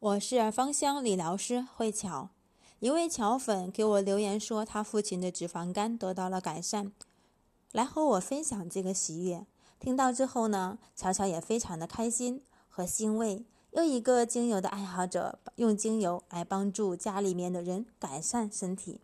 我是芳香理疗师慧巧，一位巧粉给我留言说，他父亲的脂肪肝得到了改善，来和我分享这个喜悦。听到之后呢，巧巧也非常的开心和欣慰。又一个精油的爱好者，用精油来帮助家里面的人改善身体。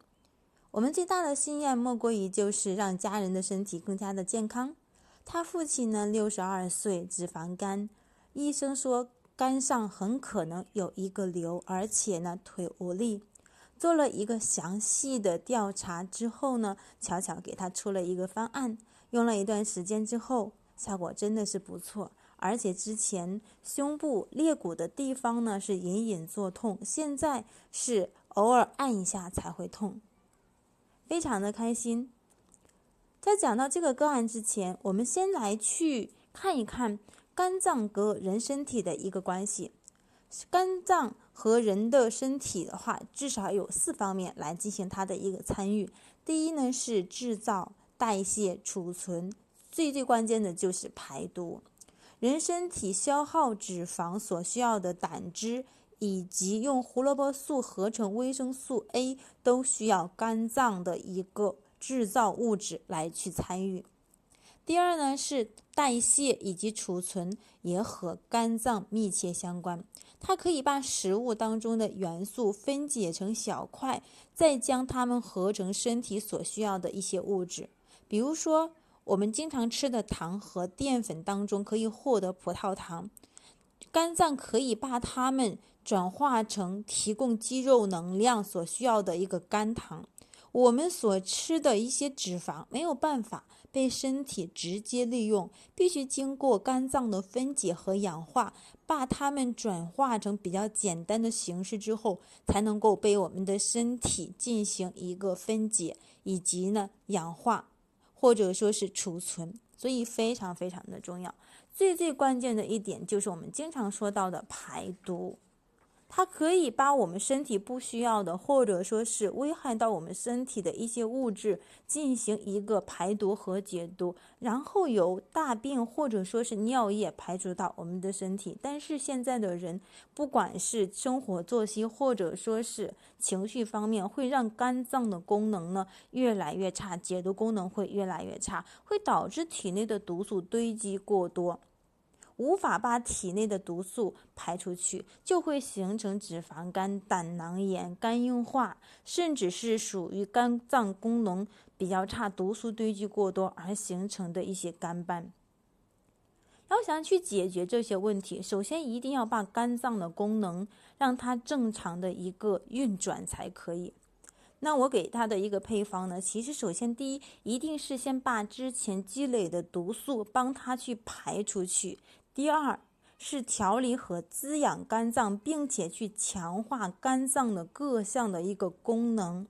我们最大的心愿莫过于就是让家人的身体更加的健康。他父亲呢，六十二岁，脂肪肝，医生说。肝上很可能有一个瘤，而且呢腿无力。做了一个详细的调查之后呢，巧巧给他出了一个方案。用了一段时间之后，效果真的是不错。而且之前胸部肋骨的地方呢是隐隐作痛，现在是偶尔按一下才会痛，非常的开心。在讲到这个个案之前，我们先来去看一看。肝脏和人身体的一个关系，肝脏和人的身体的话，至少有四方面来进行它的一个参与。第一呢是制造、代谢、储存，最最关键的就是排毒。人身体消耗脂肪所需要的胆汁，以及用胡萝卜素合成维生素 A，都需要肝脏的一个制造物质来去参与。第二呢是代谢以及储存也和肝脏密切相关，它可以把食物当中的元素分解成小块，再将它们合成身体所需要的一些物质。比如说，我们经常吃的糖和淀粉当中可以获得葡萄糖，肝脏可以把它们转化成提供肌肉能量所需要的一个肝糖。我们所吃的一些脂肪没有办法被身体直接利用，必须经过肝脏的分解和氧化，把它们转化成比较简单的形式之后，才能够被我们的身体进行一个分解以及呢氧化，或者说是储存，所以非常非常的重要。最最关键的一点就是我们经常说到的排毒。它可以把我们身体不需要的，或者说是危害到我们身体的一些物质进行一个排毒和解毒，然后由大便或者说是尿液排除到我们的身体。但是现在的人，不管是生活作息或者说是情绪方面，会让肝脏的功能呢越来越差，解毒功能会越来越差，会导致体内的毒素堆积过多。无法把体内的毒素排出去，就会形成脂肪肝、胆囊炎、肝硬化，甚至是属于肝脏功能比较差、毒素堆积过多而形成的一些肝斑。要想去解决这些问题，首先一定要把肝脏的功能让它正常的一个运转才可以。那我给他的一个配方呢，其实首先第一，一定是先把之前积累的毒素帮他去排出去。第二是调理和滋养肝脏，并且去强化肝脏的各项的一个功能，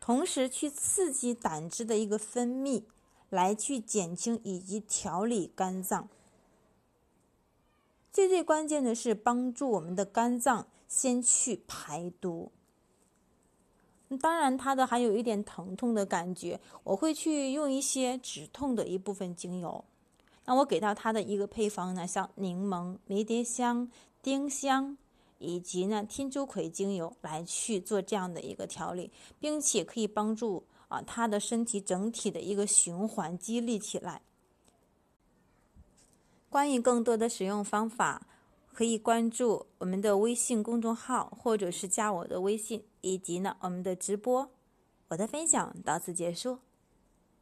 同时去刺激胆汁的一个分泌，来去减轻以及调理肝脏。最最关键的是帮助我们的肝脏先去排毒。当然，它的还有一点疼痛的感觉，我会去用一些止痛的一部分精油。那我给到它的一个配方呢，像柠檬、迷迭香、丁香，以及呢天竺葵精油来去做这样的一个调理，并且可以帮助啊他的身体整体的一个循环激励起来。关于更多的使用方法，可以关注我们的微信公众号，或者是加我的微信，以及呢我们的直播。我的分享到此结束。